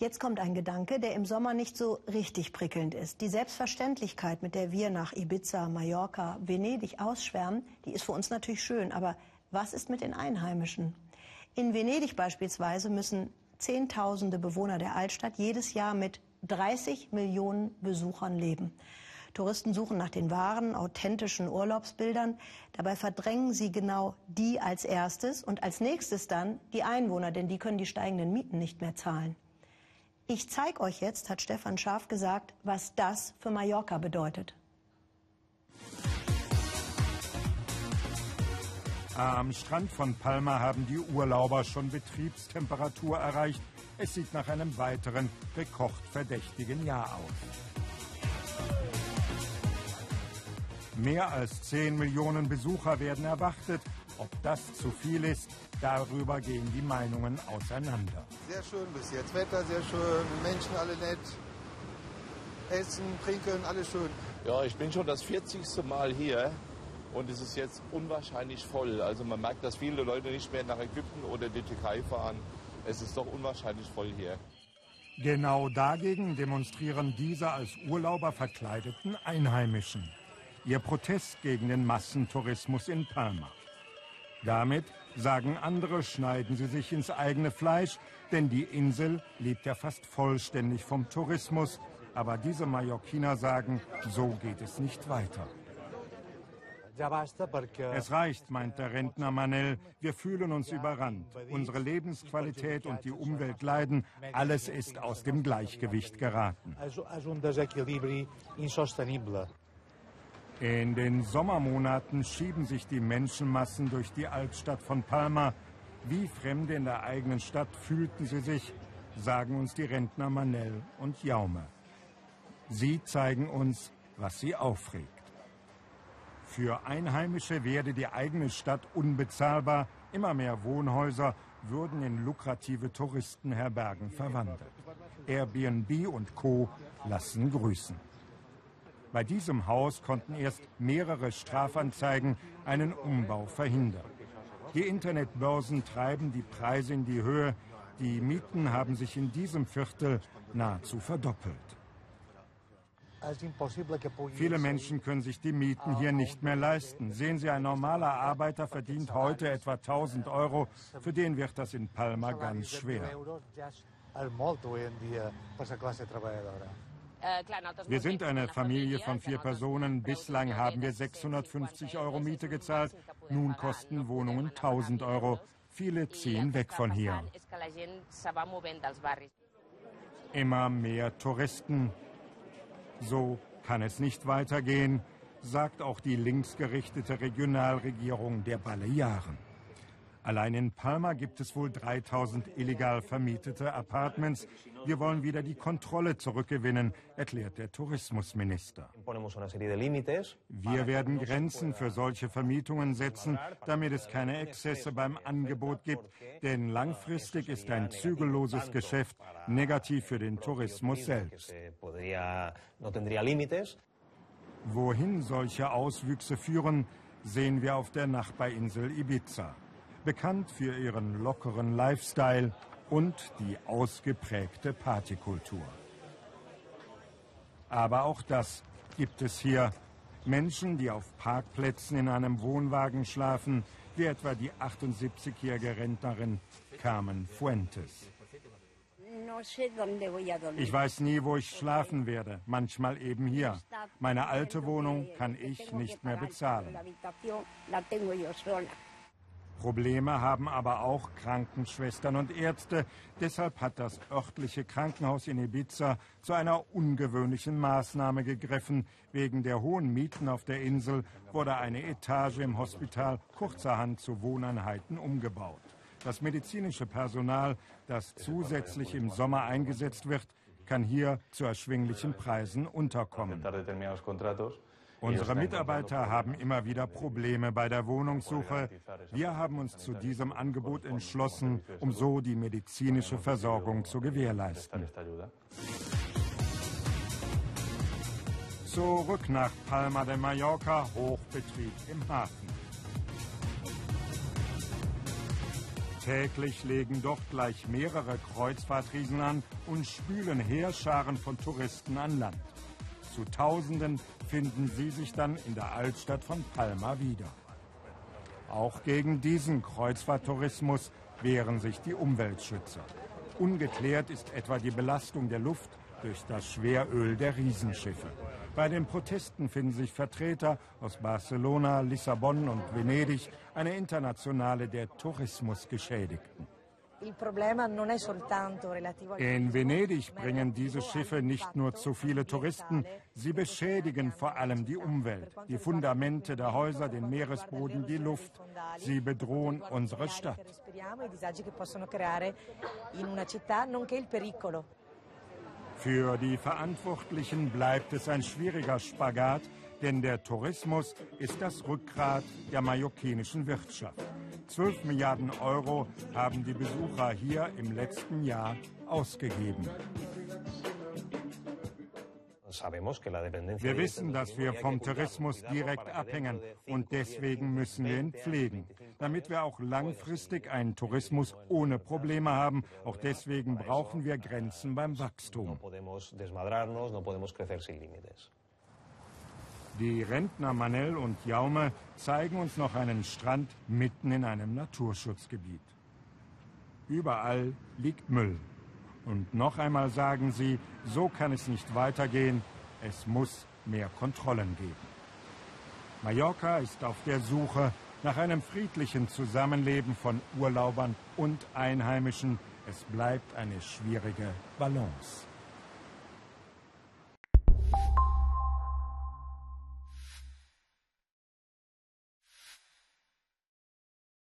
Jetzt kommt ein Gedanke, der im Sommer nicht so richtig prickelnd ist. Die Selbstverständlichkeit, mit der wir nach Ibiza, Mallorca, Venedig ausschwärmen, die ist für uns natürlich schön. Aber was ist mit den Einheimischen? In Venedig beispielsweise müssen Zehntausende Bewohner der Altstadt jedes Jahr mit 30 Millionen Besuchern leben. Touristen suchen nach den wahren, authentischen Urlaubsbildern. Dabei verdrängen sie genau die als erstes und als nächstes dann die Einwohner, denn die können die steigenden Mieten nicht mehr zahlen. Ich zeige euch jetzt, hat Stefan Scharf gesagt, was das für Mallorca bedeutet. Am Strand von Palma haben die Urlauber schon Betriebstemperatur erreicht. Es sieht nach einem weiteren gekocht verdächtigen Jahr aus. Mehr als 10 Millionen Besucher werden erwartet. Ob das zu viel ist, Darüber gehen die Meinungen auseinander. Sehr schön bis jetzt. Wetter sehr schön, Menschen alle nett. Essen, trinken, alles schön. Ja, ich bin schon das 40. Mal hier und es ist jetzt unwahrscheinlich voll. Also man merkt, dass viele Leute nicht mehr nach Ägypten oder die Türkei fahren. Es ist doch unwahrscheinlich voll hier. Genau dagegen demonstrieren diese als Urlauber verkleideten Einheimischen. Ihr Protest gegen den Massentourismus in Palma. Damit, sagen andere, schneiden sie sich ins eigene Fleisch, denn die Insel lebt ja fast vollständig vom Tourismus. Aber diese Mallorquiner sagen, so geht es nicht weiter. Es reicht, meint der Rentner Manel. Wir fühlen uns überrannt. Unsere Lebensqualität und die Umwelt leiden. Alles ist aus dem Gleichgewicht geraten. In den Sommermonaten schieben sich die Menschenmassen durch die Altstadt von Palma. Wie Fremde in der eigenen Stadt fühlten sie sich, sagen uns die Rentner Manel und Jaume. Sie zeigen uns, was sie aufregt. Für Einheimische werde die eigene Stadt unbezahlbar. Immer mehr Wohnhäuser würden in lukrative Touristenherbergen verwandelt. Airbnb und Co. lassen grüßen. Bei diesem Haus konnten erst mehrere Strafanzeigen einen Umbau verhindern. Die Internetbörsen treiben die Preise in die Höhe. Die Mieten haben sich in diesem Viertel nahezu verdoppelt. Viele Menschen können sich die Mieten hier nicht mehr leisten. Sehen Sie, ein normaler Arbeiter verdient heute etwa 1000 Euro. Für den wird das in Palma ganz schwer. Wir sind eine Familie von vier Personen. Bislang haben wir 650 Euro Miete gezahlt. Nun kosten Wohnungen 1000 Euro. Viele ziehen weg von hier. Immer mehr Touristen. So kann es nicht weitergehen, sagt auch die linksgerichtete Regionalregierung der Balearen. Allein in Palma gibt es wohl 3000 illegal vermietete Apartments. Wir wollen wieder die Kontrolle zurückgewinnen, erklärt der Tourismusminister. Wir werden Grenzen für solche Vermietungen setzen, damit es keine Exzesse beim Angebot gibt. Denn langfristig ist ein zügelloses Geschäft negativ für den Tourismus selbst. Wohin solche Auswüchse führen, sehen wir auf der Nachbarinsel Ibiza bekannt für ihren lockeren Lifestyle und die ausgeprägte Partykultur. Aber auch das gibt es hier. Menschen, die auf Parkplätzen in einem Wohnwagen schlafen, wie etwa die 78-jährige Rentnerin Carmen Fuentes. Ich weiß nie, wo ich schlafen werde, manchmal eben hier. Meine alte Wohnung kann ich nicht mehr bezahlen. Probleme haben aber auch Krankenschwestern und Ärzte. Deshalb hat das örtliche Krankenhaus in Ibiza zu einer ungewöhnlichen Maßnahme gegriffen. Wegen der hohen Mieten auf der Insel wurde eine Etage im Hospital kurzerhand zu Wohneinheiten umgebaut. Das medizinische Personal, das zusätzlich im Sommer eingesetzt wird, kann hier zu erschwinglichen Preisen unterkommen. Unsere Mitarbeiter haben immer wieder Probleme bei der Wohnungssuche. Wir haben uns zu diesem Angebot entschlossen, um so die medizinische Versorgung zu gewährleisten. Zurück nach Palma de Mallorca, Hochbetrieb im Hafen. Täglich legen dort gleich mehrere Kreuzfahrtriesen an und spülen Heerscharen von Touristen an Land. Zu Tausenden finden sie sich dann in der Altstadt von Palma wieder. Auch gegen diesen Kreuzfahrttourismus wehren sich die Umweltschützer. Ungeklärt ist etwa die Belastung der Luft durch das Schweröl der Riesenschiffe. Bei den Protesten finden sich Vertreter aus Barcelona, Lissabon und Venedig, eine Internationale der Tourismusgeschädigten. In Venedig bringen diese Schiffe nicht nur zu viele Touristen, sie beschädigen vor allem die Umwelt, die Fundamente der Häuser, den Meeresboden, die Luft. Sie bedrohen unsere Stadt. Für die Verantwortlichen bleibt es ein schwieriger Spagat, denn der Tourismus ist das Rückgrat der mallorquinischen Wirtschaft. 12 Milliarden Euro haben die Besucher hier im letzten Jahr ausgegeben. Wir wissen, dass wir vom Tourismus direkt abhängen und deswegen müssen wir ihn pflegen, damit wir auch langfristig einen Tourismus ohne Probleme haben. Auch deswegen brauchen wir Grenzen beim Wachstum. Die Rentner Manel und Jaume zeigen uns noch einen Strand mitten in einem Naturschutzgebiet. Überall liegt Müll. Und noch einmal sagen sie, so kann es nicht weitergehen, es muss mehr Kontrollen geben. Mallorca ist auf der Suche nach einem friedlichen Zusammenleben von Urlaubern und Einheimischen. Es bleibt eine schwierige Balance.